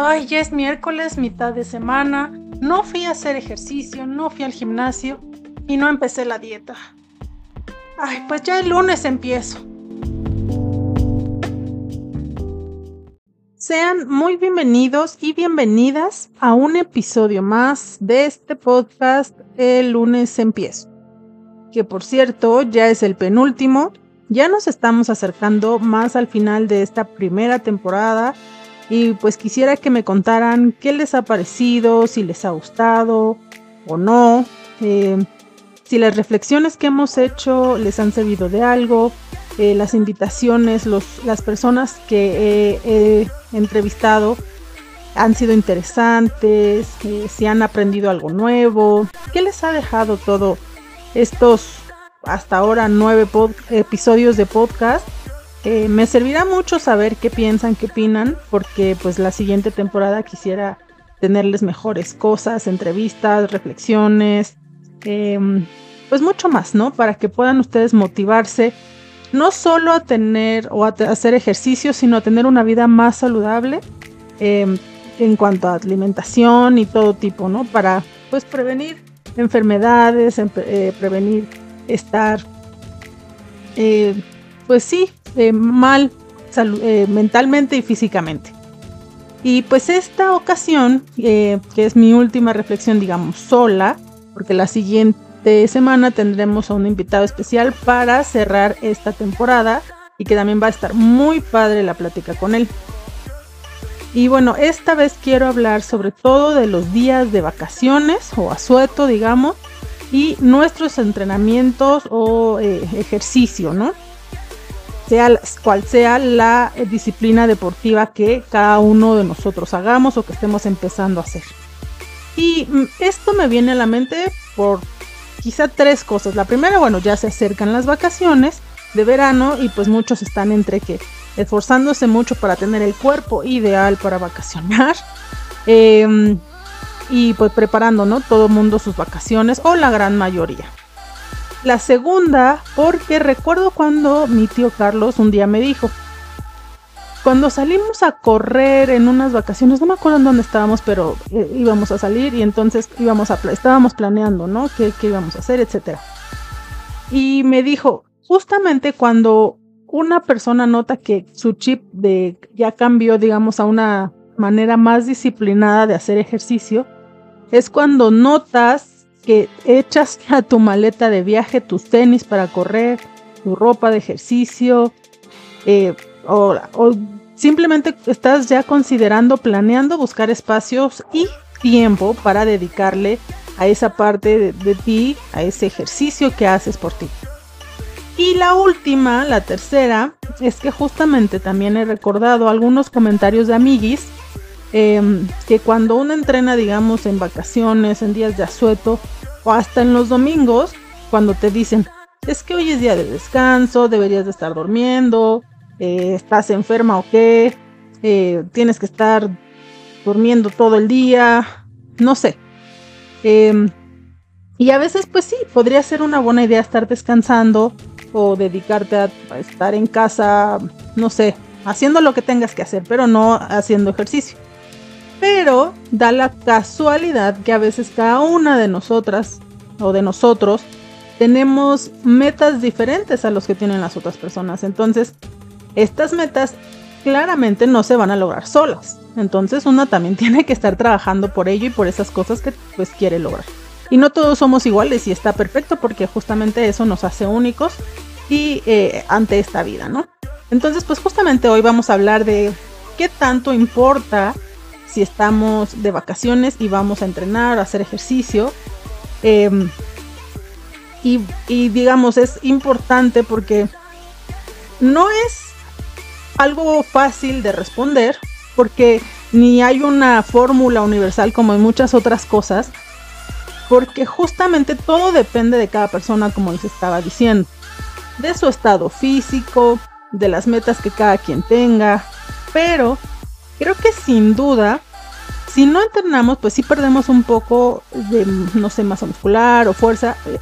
Ay, ya es miércoles, mitad de semana. No fui a hacer ejercicio, no fui al gimnasio y no empecé la dieta. Ay, pues ya el lunes empiezo. Sean muy bienvenidos y bienvenidas a un episodio más de este podcast El lunes empiezo. Que por cierto ya es el penúltimo. Ya nos estamos acercando más al final de esta primera temporada y pues quisiera que me contaran qué les ha parecido, si les ha gustado o no, eh, si las reflexiones que hemos hecho les han servido de algo, eh, las invitaciones, los, las personas que he, entrevistado han sido interesantes, eh, si han aprendido algo nuevo, qué les ha dejado todo estos hasta ahora nueve episodios de podcast. Eh, me servirá mucho saber qué piensan, qué opinan, porque pues la siguiente temporada quisiera tenerles mejores cosas, entrevistas, reflexiones, em, pues mucho más, ¿no? Para que puedan ustedes motivarse no solo a tener o a hacer ejercicio, sino a tener una vida más saludable em, en cuanto a alimentación y todo tipo, ¿no? Para pues prevenir enfermedades, eh, prevenir estar, eh, pues sí, eh, mal mentalmente y físicamente. Y pues esta ocasión, que es mi última reflexión, digamos, sola, porque la siguiente semana tendremos a un invitado especial para cerrar esta temporada y que también va a estar muy padre la plática con él. Y bueno, esta vez quiero hablar sobre todo de los días de vacaciones o asueto, digamos, y nuestros entrenamientos o eh, ejercicio, ¿no? Sea cual sea la disciplina deportiva que cada uno de nosotros hagamos o que estemos empezando a hacer. Y mm, esto me viene a la mente por quizá tres cosas. La primera, bueno, ya se acercan las vacaciones de verano y pues muchos están entre que esforzándose mucho para tener el cuerpo ideal para vacacionar. Em, y pues preparando, ¿no? Todo mundo sus vacaciones o la gran mayoría. La segunda, porque recuerdo cuando mi tío Carlos un día me dijo, cuando salimos a correr en unas vacaciones, no me acuerdo en dónde estábamos, pero eh, íbamos a salir y entonces íbamos a estábamos planeando, ¿no? ¿Qué, ¿Qué, íbamos a hacer, etcétera. Y me dijo, justamente cuando una persona nota que su chip de ya cambió, digamos, a una manera más disciplinada de hacer ejercicio, es cuando notas que echas a tu maleta de viaje tus tenis para correr, tu ropa de ejercicio, eh, o, simplemente estás ya considerando, planeando buscar espacios y tiempo para dedicarle a esa parte de, ti, a ese ejercicio que haces por ti. Y la última, la tercera, es que justamente también he recordado algunos comentarios de amiguis Em, que cuando uno entrena, digamos, en vacaciones, en días de asueto o hasta en los domingos, cuando te dicen, es que hoy es día de descanso, deberías de estar durmiendo, eh, estás enferma o qué, eh, tienes que estar durmiendo todo el día, no sé. Em, y a veces, pues sí, podría ser una buena idea estar descansando o dedicarte a estar en casa, no sé, haciendo lo que tengas que hacer, pero no haciendo ejercicio. Pero da la casualidad que a veces cada una de nosotras o de nosotros tenemos metas diferentes a los que tienen las otras personas. Entonces, estas metas claramente no se van a lograr solas. Entonces, una también tiene que estar trabajando por ello y por esas cosas que pues quiere lograr. Y no todos somos iguales y está perfecto porque justamente eso nos hace únicos y eh, ante esta vida, ¿no? Entonces, pues justamente hoy vamos a hablar de qué tanto importa si estamos de vacaciones y vamos a entrenar, a hacer ejercicio. Em, y, digamos, es importante porque no es algo fácil de responder porque ni hay una fórmula universal como en muchas otras cosas, porque justamente todo depende de cada persona, como les estaba diciendo, de su estado físico, de las metas que cada quien tenga, pero creo que sin duda, si no entrenamos, pues sí perdemos un poco de, no sé, masa muscular o fuerza, eh,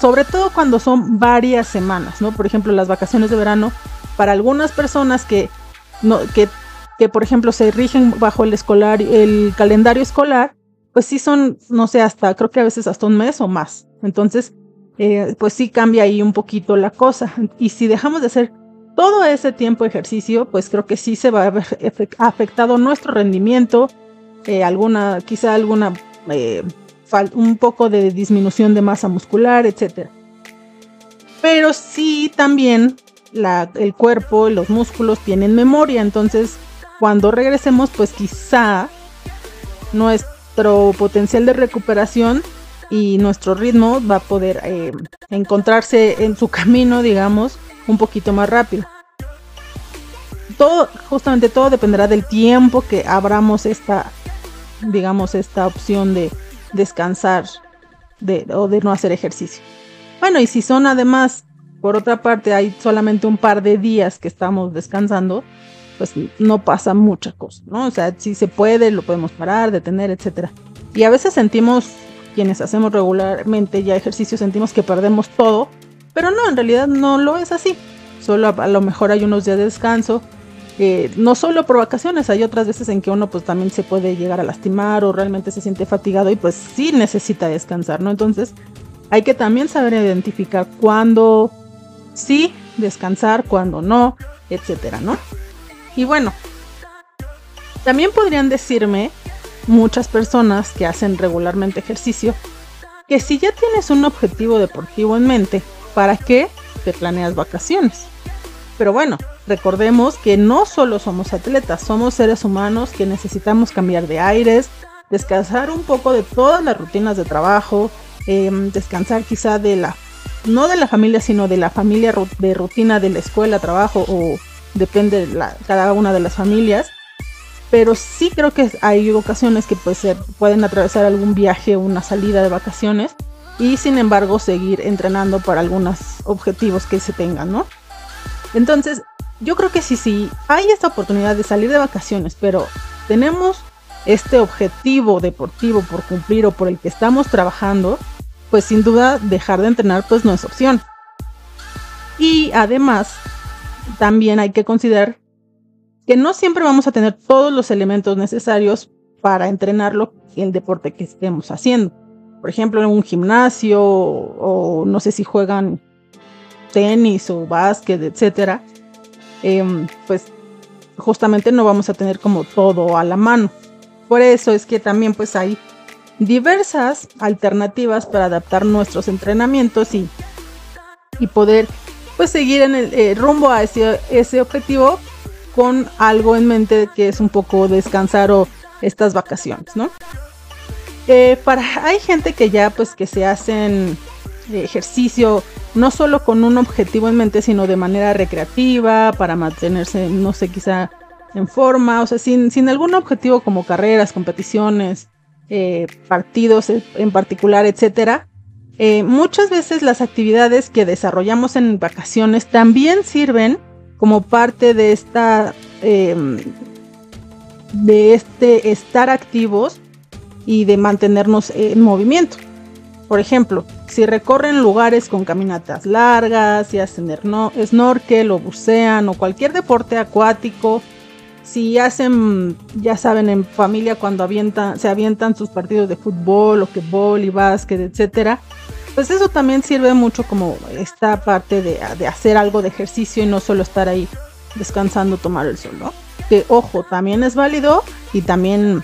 sobre todo cuando son varias semanas, ¿no? Por ejemplo, las vacaciones de verano, para algunas personas que, no, que que por ejemplo se rigen bajo el escolar, el calendario escolar, pues sí son, no sé, hasta, creo que a veces hasta un mes o más. Entonces, eh, pues sí cambia ahí un poquito la cosa. Y si dejamos de hacer todo ese tiempo de ejercicio, pues creo que sí se va a ver afectado nuestro rendimiento, eh, quizá alguna, eh, un poco de disminución de masa muscular, etc. Pero sí también el cuerpo, los músculos tienen memoria, entonces cuando regresemos, pues quizá nuestro potencial de recuperación y nuestro ritmo va a poder eh, encontrarse en su camino, digamos, un poquito más rápido. Todo, justamente todo dependerá del tiempo que abramos esta, digamos, esta opción de descansar de, o de no hacer ejercicio. Bueno, y si son además, por otra parte, hay solamente un par de días que estamos descansando, pues no pasa mucha cosa, ¿no? O sea, si se puede, lo podemos parar, detener, etcétera. Y a veces sentimos quienes hacemos regularmente ya ejercicio sentimos que perdemos todo, pero no, en realidad no lo es así. Solo a, lo mejor hay unos días de descanso, no solo por vacaciones, hay otras veces en que uno pues también se puede llegar a lastimar o realmente se siente fatigado y pues sí necesita descansar, ¿no? Entonces hay que también saber identificar cuándo sí descansar, cuándo no, etcétera, ¿no? Y bueno, también podrían decirme muchas personas que hacen regularmente ejercicio, que si ya tienes un objetivo deportivo en mente, ¿para qué te planeas vacaciones? Pero bueno, recordemos que no solo somos atletas, somos seres humanos que necesitamos cambiar de aires, descansar un poco de todas las rutinas de trabajo, em, descansar quizá de la, no de la familia, sino de la familia de rutina de la escuela, trabajo o depende de cada una de las familias pero sí creo que hay ocasiones que pues, pueden atravesar algún viaje o una salida de vacaciones y sin embargo seguir entrenando para algunos objetivos que se tengan, ¿no? Entonces, yo creo que sí, sí, hay esta oportunidad de salir de vacaciones, pero tenemos este objetivo deportivo por cumplir o por el que estamos trabajando, pues sin duda dejar de entrenar pues no es opción. Y además, también hay que considerar que no siempre vamos a tener todos los elementos necesarios para entrenarlo el deporte que estemos haciendo. Por ejemplo, en un gimnasio o, no sé si juegan tenis o básquet, etcétera, em, pues justamente no vamos a tener como todo a la mano. Por eso es que también pues hay diversas alternativas para adaptar nuestros entrenamientos y, y poder pues seguir en el eh, rumbo a ese, ese objetivo con algo en mente que es un poco descansar o estas vacaciones, ¿no? Eh, para, hay gente que ya pues que se hacen ejercicio no solo con un objetivo en mente, sino de manera recreativa, para mantenerse, no sé, quizá en forma, o sea, sin, sin algún objetivo como carreras, competiciones, eh, partidos en particular, etcétera. Eh, muchas veces las actividades que desarrollamos en vacaciones también sirven como parte de esta em, de este estar activos y de mantenernos en movimiento. Por ejemplo, si recorren lugares con caminatas largas, si hacen snorkel o bucean o cualquier deporte acuático, si hacen, ya saben, en familia cuando se avientan sus partidos de fútbol o que y básquet, etcétera, pues eso también sirve mucho como esta parte de, hacer algo de ejercicio y no solo estar ahí descansando, tomar el sol, ¿no? Que ojo, también es válido y también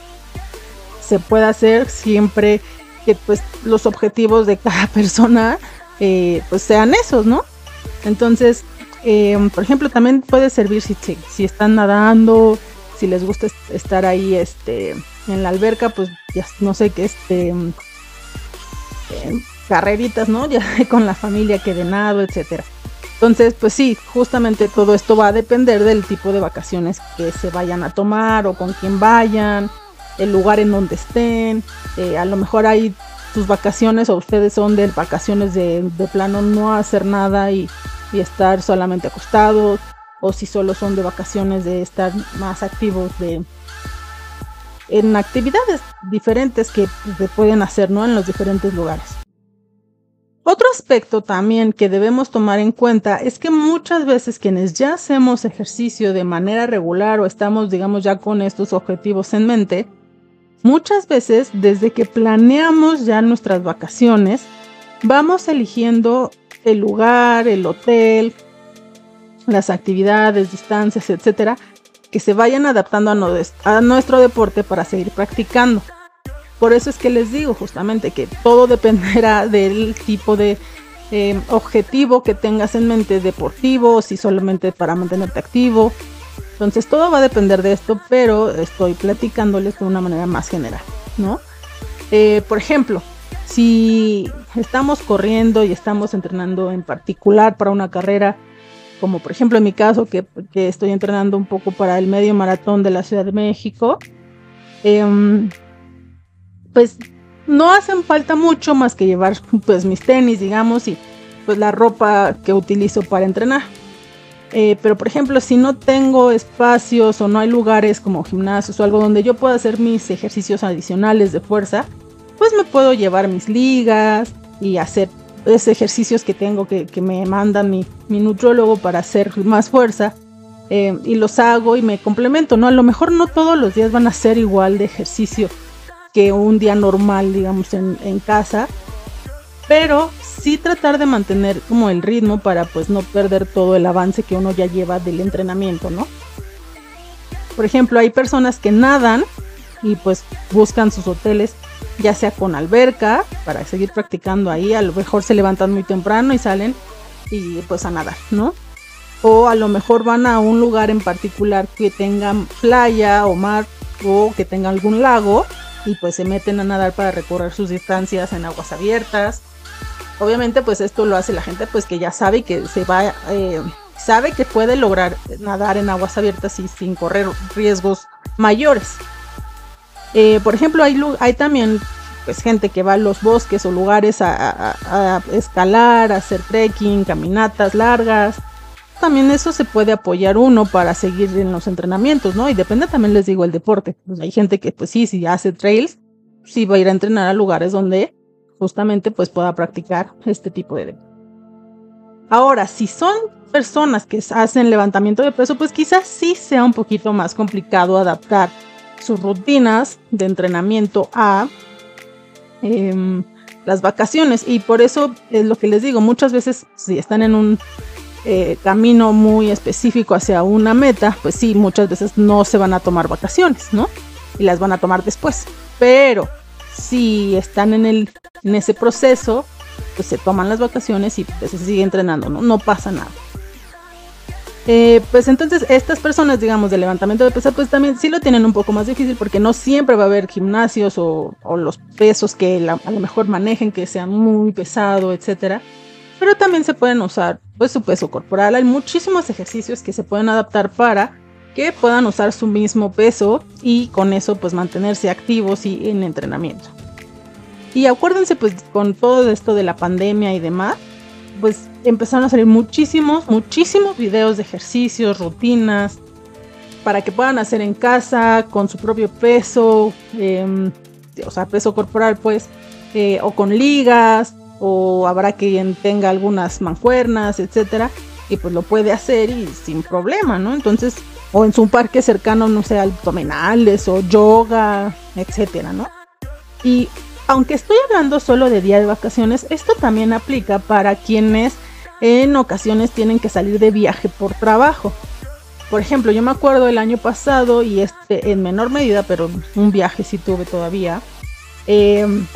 se puede hacer siempre que pues los objetivos de cada persona eh, pues sean esos, ¿no? Entonces, em, por ejemplo, también puede servir si, si, están nadando, si les gusta estar ahí este, en la alberca, pues ya no sé qué, este, em, carreritas, ¿no? Ya con la familia que de nado, etcétera. Entonces, pues sí, justamente todo esto va a depender del tipo de vacaciones que se vayan a tomar o con quién vayan, el lugar en donde estén. Eh, a lo mejor hay sus vacaciones o ustedes son de vacaciones de, plano no hacer nada y, y, estar solamente acostados. O si solo son de vacaciones de estar más activos de, en actividades diferentes que se pueden hacer, ¿no? En los diferentes lugares. Otro aspecto también que debemos tomar en cuenta es que muchas veces quienes ya hacemos ejercicio de manera regular o estamos, digamos, ya con estos objetivos en mente, muchas veces desde que planeamos ya nuestras vacaciones, vamos eligiendo el lugar, el hotel, las actividades, distancias, etcétera, que se vayan adaptando a, nuestro deporte para seguir practicando. Por eso es que les digo justamente que todo dependerá del tipo de em, objetivo que tengas en mente deportivo, si solamente para mantenerte activo. Entonces todo va a depender de esto, pero estoy platicándoles de una manera más general, ¿no? Eh, por ejemplo, si estamos corriendo y estamos entrenando en particular para una carrera, como por ejemplo en mi caso, que, estoy entrenando un poco para el medio maratón de la Ciudad de México, em, pues no hacen falta mucho más que llevar pues mis tenis, digamos, y pues la ropa que utilizo para entrenar. Eh, pero por ejemplo, si no tengo espacios o no hay lugares como gimnasios o algo donde yo pueda hacer mis ejercicios adicionales de fuerza, pues me puedo llevar mis ligas y hacer esos ejercicios que tengo que, me manda mi, mi nutrólogo para hacer más fuerza. Eh, y los hago y me complemento, ¿no? A lo mejor no todos los días van a ser igual de ejercicio que un día normal, digamos, en, casa, pero sí tratar de mantener como el ritmo para pues no perder todo el avance que uno ya lleva del entrenamiento, ¿no? Por ejemplo, hay personas que nadan y pues buscan sus hoteles ya sea con alberca para seguir practicando ahí, a lo mejor se levantan muy temprano y salen y pues a nadar, ¿no? O a lo mejor van a un lugar en particular que tenga playa o mar o que tenga algún lago y pues se meten a nadar para recorrer sus distancias en aguas abiertas. Obviamente pues esto lo hace la gente pues que ya sabe que se va, eh, sabe que puede lograr nadar en aguas abiertas y sin correr riesgos mayores. Eh, por ejemplo, hay, hay también pues gente que va a los bosques o lugares a, a, escalar, a hacer trekking, caminatas largas. También eso se puede apoyar uno para seguir en los entrenamientos, ¿no? Y depende también, les digo, el deporte. Pues hay gente que, pues sí, si hace trails, sí va a ir a entrenar a lugares donde justamente pues pueda practicar este tipo de deporte. Ahora, si son personas que hacen levantamiento de peso, pues quizás sí sea un poquito más complicado adaptar sus rutinas de entrenamiento a em, las vacaciones. Y por eso es lo que les digo, muchas veces si están en un eh, camino muy específico hacia una meta, pues sí, muchas veces no se van a tomar vacaciones, ¿no? Y las van a tomar después. Pero si están en, el, en ese proceso, pues se toman las vacaciones y pues se sigue entrenando, ¿no? No pasa nada. Eh, pues entonces estas personas, digamos, de levantamiento de pesas, pues también sí lo tienen un poco más difícil porque no siempre va a haber gimnasios o, los pesos que a lo mejor manejen que sean muy pesado, etcétera. Pero también se pueden usar pues su peso corporal. Hay muchísimos ejercicios que se pueden adaptar para que puedan usar su mismo peso y con eso pues mantenerse activos y en entrenamiento. Y acuérdense pues con todo esto de la pandemia y demás, pues empezaron a salir muchísimos, muchísimos videos de ejercicios, rutinas, para que puedan hacer en casa con su propio peso, em, o sea, peso corporal pues, eh, o con ligas, o habrá quien tenga algunas mancuernas, etcétera, y pues lo puede hacer y sin problema, ¿no? Entonces, o en su parque cercano, no sé, abdominales o yoga, etcétera, ¿no? Y aunque estoy hablando solo de día de vacaciones, esto también aplica para quienes en ocasiones tienen que salir de viaje por trabajo. Por ejemplo, yo me acuerdo el año pasado y este en menor medida, pero un viaje sí tuve todavía. Em,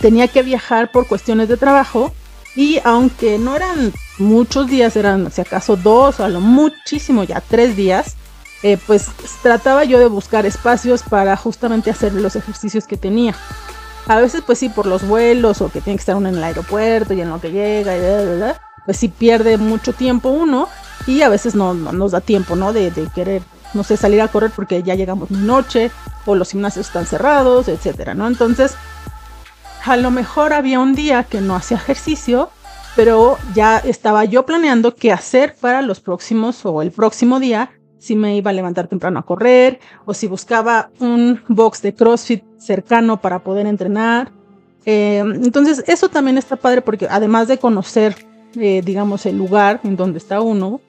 tenía que viajar por cuestiones de trabajo y aunque no eran muchos días, eran si acaso dos o a lo muchísimo ya tres días, eh, pues trataba yo de buscar espacios para justamente hacer los ejercicios que tenía. A veces, pues sí, por los vuelos o que tiene que estar uno en el aeropuerto y en lo que llega, y pues sí pierde mucho tiempo uno y a veces no, nos da tiempo, ¿no? De, querer, no sé, salir a correr porque ya llegamos noche o los gimnasios están cerrados, etcétera, ¿no? Entonces, a lo mejor había un día que no hacía ejercicio, pero ya estaba yo planeando qué hacer para los próximos o el próximo día si me iba a levantar temprano a correr o si buscaba un box de CrossFit cercano para poder entrenar. Eh, entonces, eso también está padre porque además de conocer, eh, digamos, el lugar en donde está uno,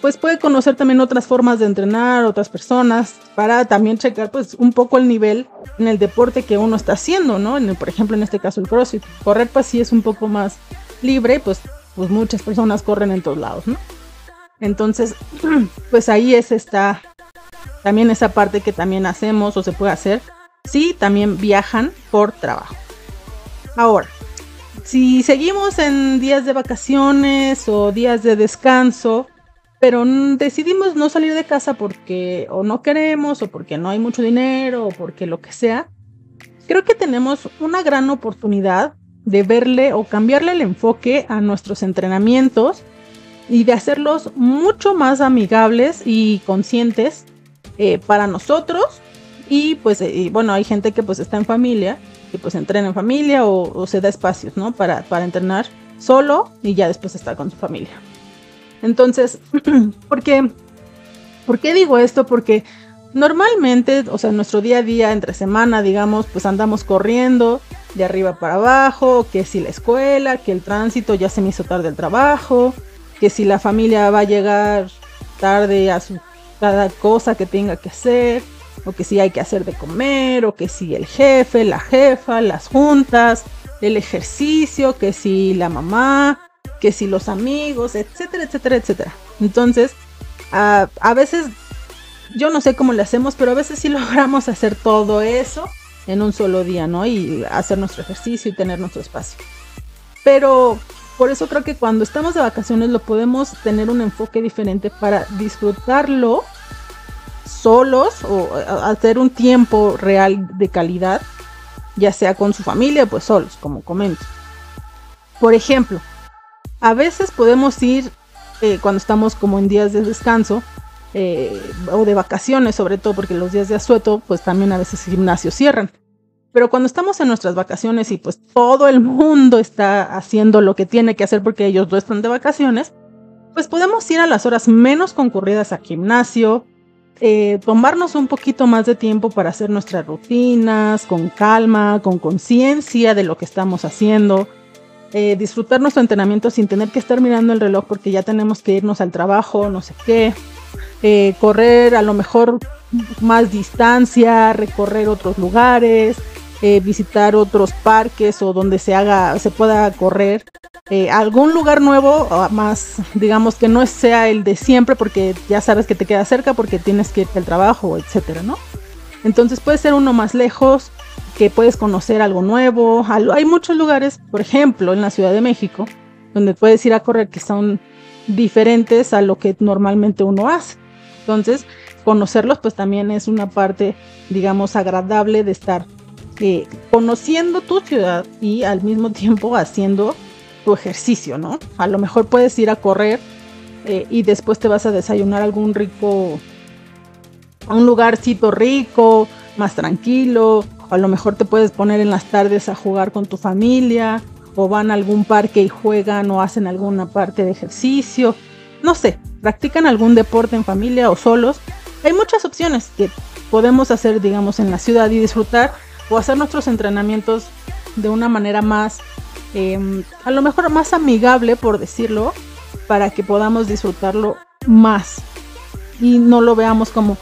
pues puede conocer también otras formas de entrenar, otras personas, para también checar pues un poco el nivel en el deporte que uno está haciendo, ¿no? En por ejemplo, en este caso el CrossFit. Correr pues sí es un poco más libre, pues, pues muchas personas corren en todos lados, ¿no? Entonces, pues ahí es esta, también esa parte que también hacemos o se puede hacer, si también viajan por trabajo. Ahora, si seguimos en días de vacaciones o días de descanso, pero decidimos no salir de casa porque o no queremos o porque no hay mucho dinero o porque lo que sea, creo que tenemos una gran oportunidad de verle o cambiarle el enfoque a nuestros entrenamientos y de hacerlos mucho más amigables y conscientes eh, para nosotros. Y pues bueno hay gente que pues está en familia y pues entrena en familia o, o se da espacios no para, para entrenar solo y ya después estar con su familia entonces, ¿por qué, ¿por qué digo esto? Porque normalmente, o sea, en nuestro día a día, entre semana, digamos, pues andamos corriendo de arriba para abajo, que si la escuela, que el tránsito ya se me hizo tarde el trabajo, que si la familia va a llegar tarde a su cada cosa que tenga que hacer, o que si hay que hacer de comer, o que si el jefe, la jefa, las juntas, el ejercicio, que si la mamá, que si los amigos, etcétera, etcétera, etcétera. Entonces, a veces, yo no sé cómo le hacemos, pero a veces sí logramos hacer todo eso en un solo día, ¿no? Y hacer nuestro ejercicio y tener nuestro espacio. Pero por eso creo que cuando estamos de vacaciones lo podemos tener un enfoque diferente para disfrutarlo solos o hacer un tiempo real de calidad, ya sea con su familia, pues solos, como comento. Por ejemplo, a veces podemos ir eh, cuando estamos como en días de descanso eh, o de vacaciones, sobre todo porque los días de asueto, pues también a veces gimnasios cierran. Pero cuando estamos en nuestras vacaciones y pues todo el mundo está haciendo lo que tiene que hacer porque ellos no están de vacaciones, pues podemos ir a las horas menos concurridas al gimnasio, eh, tomarnos un poquito más de tiempo para hacer nuestras rutinas con calma, con conciencia de lo que estamos haciendo eh, disfrutar nuestro entrenamiento sin tener que estar mirando el reloj porque ya tenemos que irnos al trabajo, no sé qué, eh, correr a lo mejor más distancia, recorrer otros lugares, eh, visitar otros parques o donde se haga, se pueda correr. algún lugar nuevo, más digamos que no sea el de siempre porque ya sabes que te queda cerca porque tienes que irte al trabajo, etcétera, ¿no? Entonces puede ser uno más lejos, que puedes conocer algo nuevo. Hay muchos lugares, por ejemplo, en la Ciudad de México, donde puedes ir a correr que son diferentes a lo que normalmente uno hace. Entonces, conocerlos pues también es una parte, digamos, agradable de estar eh, conociendo tu ciudad y al mismo tiempo haciendo tu ejercicio, ¿no? A lo mejor puedes ir a correr eh, y después te vas a desayunar algún rico, a un lugarcito rico, más tranquilo, a lo mejor te puedes poner en las tardes a jugar con tu familia, o van a algún parque y juegan o hacen alguna parte de ejercicio. No sé, practican algún deporte en familia o solos. Hay muchas opciones que podemos hacer, digamos, en la ciudad y disfrutar o hacer nuestros entrenamientos de una manera más, em, a lo mejor más amigable, por decirlo, para que podamos disfrutarlo más y no lo veamos como,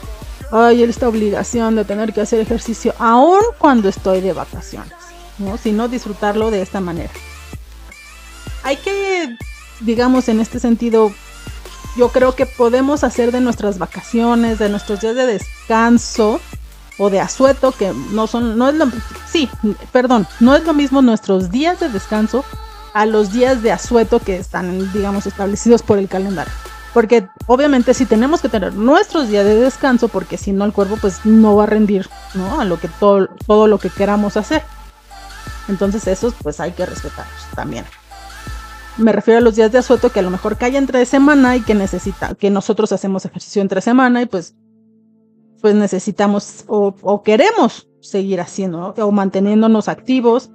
ay, esta obligación de tener que hacer ejercicio aún cuando estoy de vacaciones, ¿no? Sino disfrutarlo de esta manera. Hay que, digamos, en este sentido, yo creo que podemos hacer de nuestras vacaciones, de nuestros días de descanso o de asueto, que no son, no es lo, sí, perdón, no es lo mismo nuestros días de descanso a los días de asueto que están, digamos, establecidos por el calendario. Porque obviamente si tenemos que tener nuestros días de descanso, porque si no el cuerpo pues no va a rendir, ¿no? A lo que todo, todo lo que queramos hacer. Entonces esos pues hay que respetarlos también. Me refiero a los días de asueto que a lo mejor cae entre semana y que necesita, que nosotros hacemos ejercicio entre semana y pues, pues necesitamos o, queremos seguir haciendo, o manteniéndonos activos.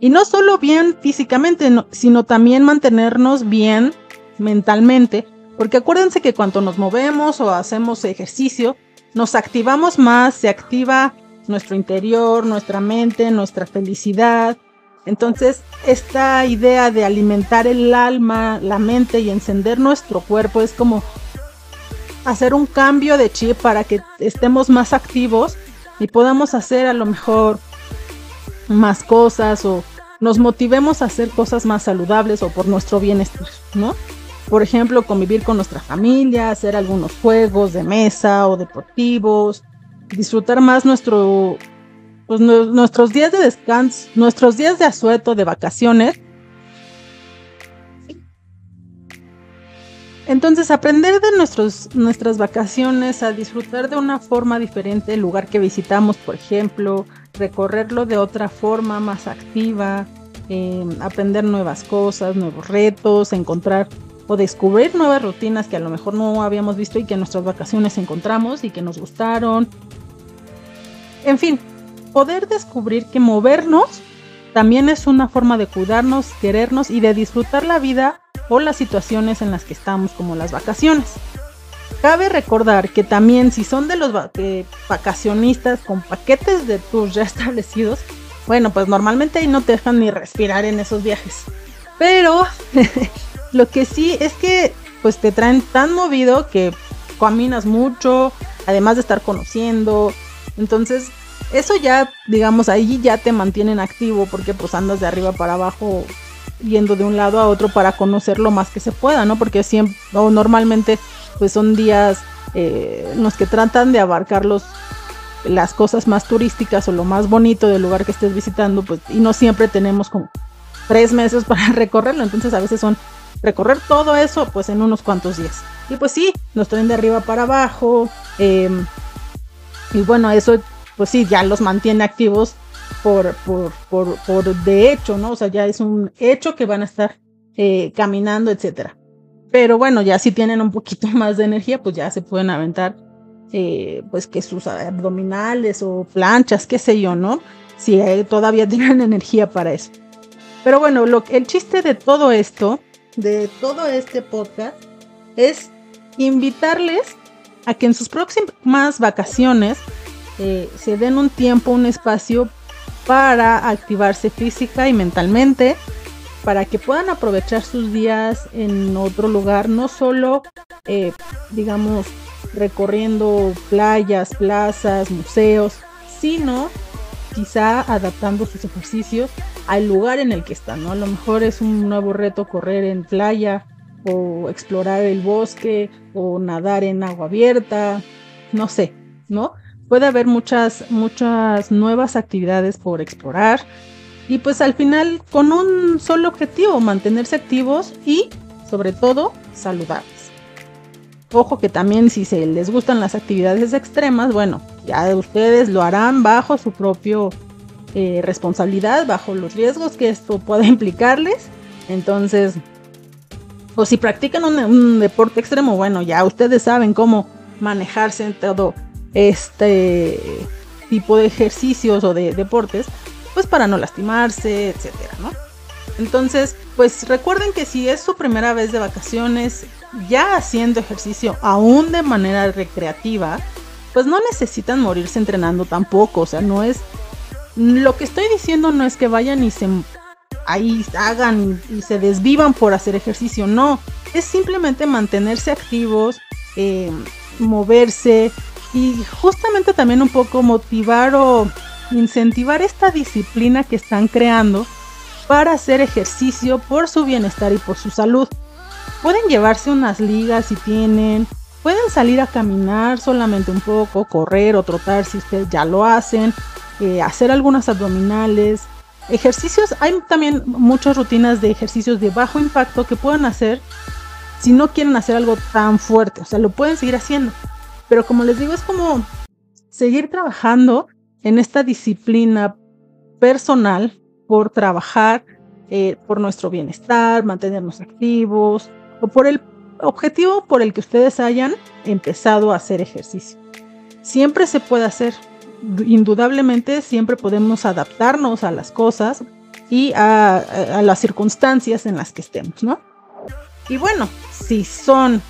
Y no solo bien físicamente, sino también mantenernos bien mentalmente porque acuérdense que cuando nos movemos o hacemos ejercicio, nos activamos más, se activa nuestro interior, nuestra mente, nuestra felicidad. Entonces, esta idea de alimentar el alma, la mente y encender nuestro cuerpo es como hacer un cambio de chip para que estemos más activos y podamos hacer a lo mejor más cosas o nos motivemos a hacer cosas más saludables o por nuestro bienestar, ¿no? Por ejemplo, convivir con nuestra familia, hacer algunos juegos de mesa o deportivos, disfrutar más nuestro, pues, nuestros días de descanso, nuestros días de asueto, de vacaciones. Entonces, aprender de nuestros, nuestras vacaciones, a disfrutar de una forma diferente el lugar que visitamos, por ejemplo, recorrerlo de otra forma más activa, eh, aprender nuevas cosas, nuevos retos, encontrar o descubrir nuevas rutinas que a lo mejor no habíamos visto y que en nuestras vacaciones encontramos y que nos gustaron. En fin, poder descubrir que movernos también es una forma de cuidarnos, querernos y de disfrutar la vida o las situaciones en las que estamos, como las vacaciones. Cabe recordar que también si son de los vacacionistas con paquetes de tours ya establecidos, bueno, pues normalmente ahí no te dejan ni respirar en esos viajes. Pero lo que sí es que pues te traen tan movido que caminas mucho, además de estar conociendo. Entonces, eso ya, digamos, ahí ya te mantienen activo porque pues andas de arriba para abajo yendo de un lado a otro para conocer lo más que se pueda, ¿no? Porque siempre, o normalmente pues son días eh, en los que tratan de abarcar los, las cosas más turísticas o lo más bonito del lugar que estés visitando, pues, y no siempre tenemos como tres meses para recorrerlo, entonces a veces son recorrer todo eso pues en unos cuantos días. Y pues sí, nos traen de arriba para abajo, em, y bueno, eso pues sí, ya los mantiene activos por, por, por, por de hecho, ¿no? O sea, ya es un hecho que van a estar eh, caminando, etcétera. Pero bueno, ya si tienen un poquito más de energía, pues ya se pueden aventar, eh, pues que sus abdominales o planchas, qué sé yo, ¿no? Si todavía tienen energía para eso. Pero bueno, lo, el chiste de todo esto, de todo este podcast, es invitarles a que en sus próximas vacaciones eh, se den un tiempo, un espacio para activarse física y mentalmente, para que puedan aprovechar sus días en otro lugar, no solo, eh, digamos, recorriendo playas, plazas, museos, sino quizá adaptando sus ejercicios al lugar en el que están, ¿no? A lo mejor es un nuevo reto correr en playa o explorar el bosque o nadar en agua abierta, no sé, ¿no? Puede haber muchas, muchas nuevas actividades por explorar y pues al final con un solo objetivo, mantenerse activos y sobre todo saludables. Ojo que también si se les gustan las actividades extremas, bueno, ya ustedes lo harán bajo su propio eh, responsabilidad, bajo los riesgos que esto pueda implicarles. Entonces, o si practican un, deporte extremo, bueno, ya ustedes saben cómo manejarse en todo este tipo de ejercicios o de deportes pues para no lastimarse, etcétera, ¿no? Entonces, pues recuerden que si es su primera vez de vacaciones, ya haciendo ejercicio aún de manera recreativa, pues no necesitan morirse entrenando tampoco, o sea, no es lo que estoy diciendo no es que vayan y se ahí hagan y, se desvivan por hacer ejercicio, no, es simplemente mantenerse activos, eh, moverse y justamente también un poco motivar o incentivar esta disciplina que están creando para hacer ejercicio por su bienestar y por su salud. Pueden llevarse unas ligas si tienen, pueden salir a caminar solamente un poco, correr o trotar si ustedes ya lo hacen, eh, hacer algunas abdominales. Ejercicios, hay también muchas rutinas de ejercicios de bajo impacto que pueden hacer si no quieren hacer algo tan fuerte, o sea, lo pueden seguir haciendo. Pero como les digo, es como seguir trabajando en esta disciplina personal por trabajar eh, por nuestro bienestar, mantenernos activos o por el objetivo por el que ustedes hayan empezado a hacer ejercicio. Siempre se puede hacer, indudablemente siempre podemos adaptarnos a las cosas y a, a las circunstancias en las que estemos, ¿no? Y bueno, si son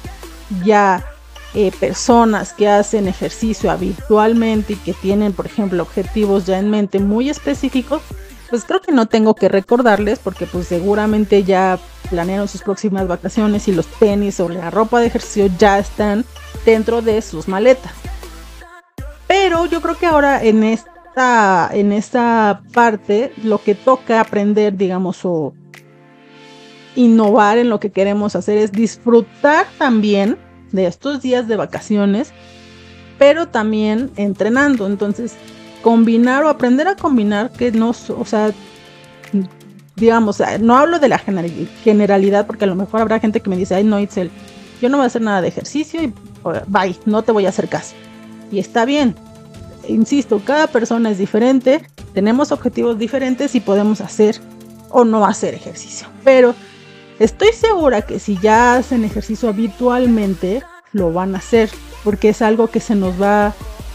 ya eh, personas que hacen ejercicio habitualmente y que tienen, por ejemplo, objetivos ya en mente muy específicos, pues creo que no tengo que recordarles porque pues seguramente ya planearon sus próximas vacaciones y los tenis o la ropa de ejercicio ya están dentro de sus maletas. Pero yo creo que ahora en esta, en esta parte lo que toca aprender, digamos, o innovar en lo que queremos hacer es disfrutar también de estos días de vacaciones, pero también entrenando. Entonces, combinar o aprender a combinar que no, o sea, digamos, no hablo de la generalidad porque a lo mejor habrá gente que me dice, ay no, Itzel, yo no voy a hacer nada de ejercicio y bye, no te voy a hacer caso. Y está bien, insisto, cada persona es diferente, tenemos objetivos diferentes y podemos hacer o no hacer ejercicio. Pero estoy segura que si ya hacen ejercicio habitualmente, lo van a hacer, porque es algo que se nos va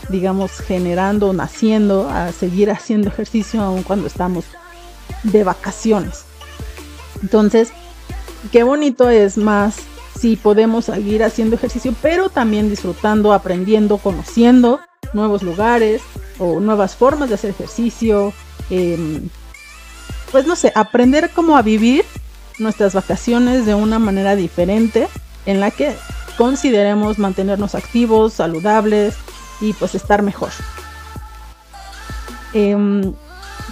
digamos, generando, naciendo, a seguir haciendo ejercicio aun cuando estamos de vacaciones. Entonces, qué bonito es más si podemos seguir haciendo ejercicio, pero también disfrutando, aprendiendo, conociendo nuevos lugares o nuevas formas de hacer ejercicio. Em, pues no sé, aprender cómo a vivir nuestras vacaciones de una manera diferente en la que consideremos mantenernos activos, saludables, y pues estar mejor. Em,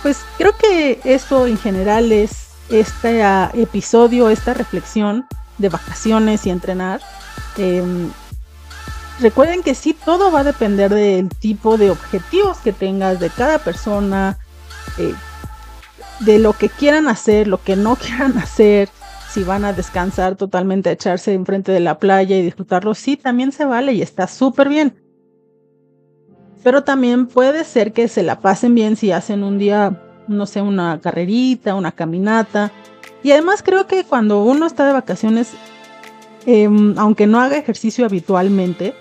pues creo que eso en general es este ah, episodio, esta reflexión de vacaciones y entrenar. Em, recuerden que sí, todo va a depender del tipo de objetivos que tengas de cada persona, eh, de lo que quieran hacer, lo que no quieran hacer, si van a descansar totalmente, a echarse enfrente de la playa y disfrutarlo, sí, también se vale y está súper bien pero también puede ser que se la pasen bien si hacen un día, no sé, una carrerita, una caminata. Y además creo que cuando uno está de vacaciones, em, aunque no haga ejercicio habitualmente,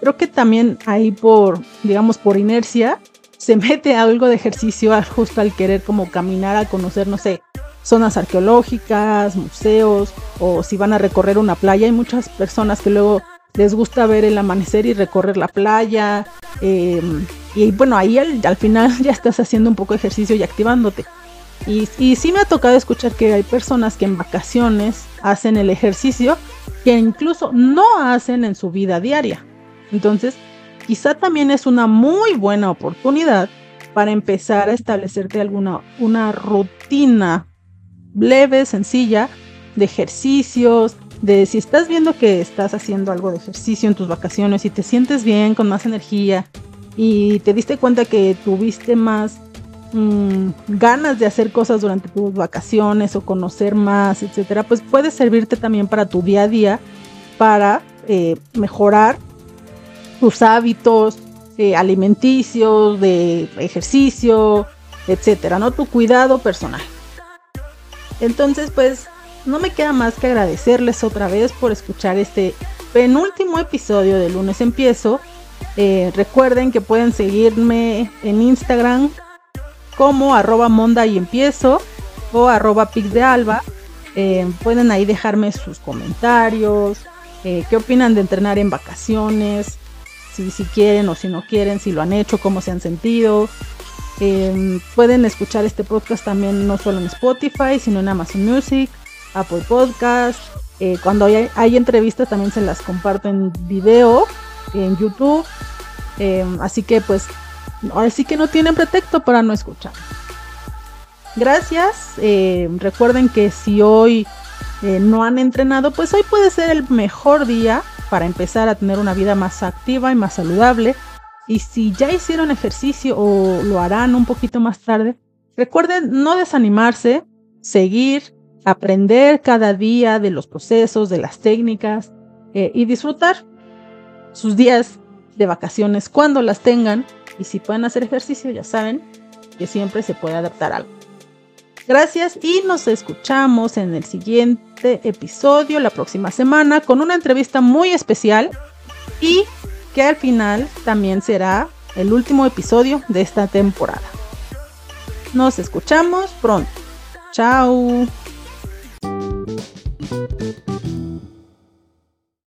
creo que también ahí por, digamos, por inercia, se mete algo de ejercicio justo al querer como caminar a conocer, no sé, zonas arqueológicas, museos, o si van a recorrer una playa. Hay muchas personas que luego les gusta ver el amanecer y recorrer la playa. Em, y bueno, ahí al, final ya estás haciendo un poco de ejercicio y activándote. Y, y sí me ha tocado escuchar que hay personas que en vacaciones hacen el ejercicio que incluso no hacen en su vida diaria. Entonces, quizá también es una muy buena oportunidad para empezar a establecerte alguna una rutina leve, sencilla, de ejercicios, de si estás viendo que estás haciendo algo de ejercicio en tus vacaciones y te sientes bien, con más energía y te diste cuenta que tuviste más mm, ganas de hacer cosas durante tus vacaciones o conocer más, etcétera, pues puede servirte también para tu día a día para eh, mejorar tus hábitos eh, alimenticios, de ejercicio, etcétera, ¿no? Tu cuidado personal. Entonces, pues no me queda más que agradecerles otra vez por escuchar este penúltimo episodio de lunes empiezo. Eh, recuerden que pueden seguirme en Instagram como arroba monda y empiezo o arroba pic de alba. Eh, pueden ahí dejarme sus comentarios, eh, qué opinan de entrenar en vacaciones, si, si quieren o si no quieren, si lo han hecho, cómo se han sentido. pueden escuchar este podcast también no solo en Spotify, sino en Amazon Music. Apple Podcast. Eh, cuando hay, entrevistas también se las comparto en video, en YouTube. Eh, así que pues ahora sí que no tienen pretexto para no escuchar. Gracias. Eh, recuerden que si hoy no han entrenado, pues hoy puede ser el mejor día para empezar a tener una vida más activa y más saludable. Y si ya hicieron ejercicio o lo harán un poquito más tarde, recuerden no desanimarse, seguir aprender cada día de los procesos, de las técnicas eh, y disfrutar sus días de vacaciones cuando las tengan. Y si pueden hacer ejercicio, ya saben que siempre se puede adaptar algo. Gracias y nos escuchamos en el siguiente episodio la próxima semana con una entrevista muy especial y que al final también será el último episodio de esta temporada. Nos escuchamos pronto. Chao. Thank you.